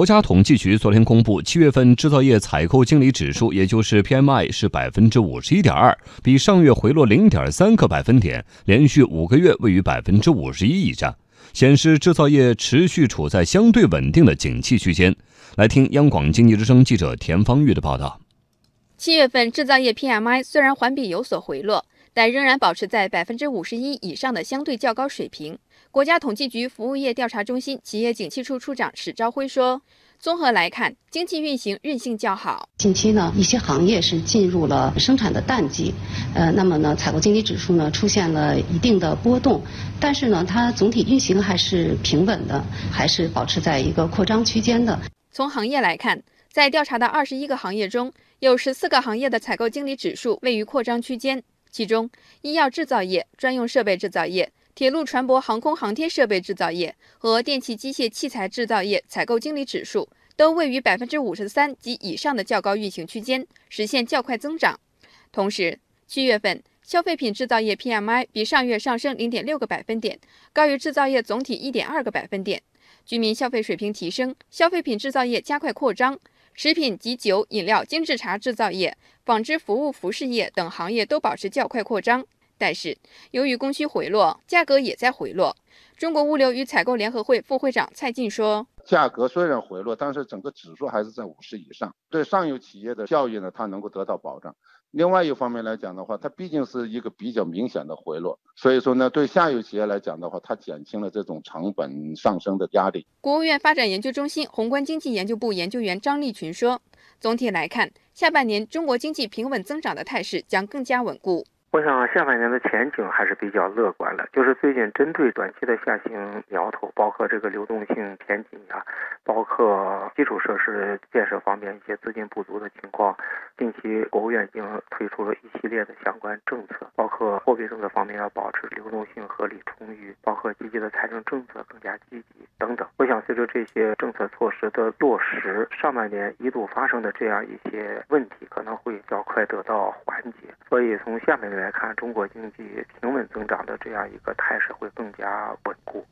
国家统计局昨天公布，七月份制造业采购经理指数，也就是 PMI 是百分之五十一点二，比上月回落零点三个百分点，连续五个月位于百分之五十一以上，显示制造业持续处在相对稳定的景气区间。来听央广经济之声记者田方玉的报道。七月份制造业 PMI 虽然环比有所回落，但仍然保持在百分之五十一以上的相对较高水平。国家统计局服务业调查中心企业景气处处长史朝辉说：“综合来看，经济运行韧性较好。近期呢，一些行业是进入了生产的淡季，呃，那么呢，采购经理指数呢出现了一定的波动，但是呢，它总体运行还是平稳的，还是保持在一个扩张区间的。从行业来看，在调查的二十一个行业中，有十四个行业的采购经理指数位于扩张区间，其中医药制造业、专用设备制造业。”铁路、船舶、航空航天设备制造业和电气机械器材制造业采购经理指数都位于百分之五十三及以上的较高运行区间，实现较快增长。同时，七月份消费品制造业 PMI 比上月上升零点六个百分点，高于制造业总体一点二个百分点。居民消费水平提升，消费品制造业加快扩张，食品及酒饮料精致茶制造业、纺织服务服饰业等行业都保持较快扩张。但是，由于供需回落，价格也在回落。中国物流与采购联合会副会长蔡进说：“价格虽然回落，但是整个指数还是在五十以上，对上游企业的效益呢，它能够得到保障。另外一方面来讲的话，它毕竟是一个比较明显的回落，所以说呢，对下游企业来讲的话，它减轻了这种成本上升的压力。”国务院发展研究中心宏观经济研究部研究员张立群说：“总体来看，下半年中国经济平稳增长的态势将更加稳固。”我想下半年的前景还是比较乐观的，就是最近针对短期的下行苗头，包括这个流动性偏紧呀，包括基础设施建设方面一些资金不足的情况，近期国务院已经推出了一系列的相关政策，包括货币政策方面要保持流动性合理充裕，包括积极的财政政策更加积极等等。我想随着这些政策措施的落实，上半年一度发生的这样一些问题可能会较快得到缓解。所以从下面来看，中国经济平稳增长的这样一个态势会更加稳固。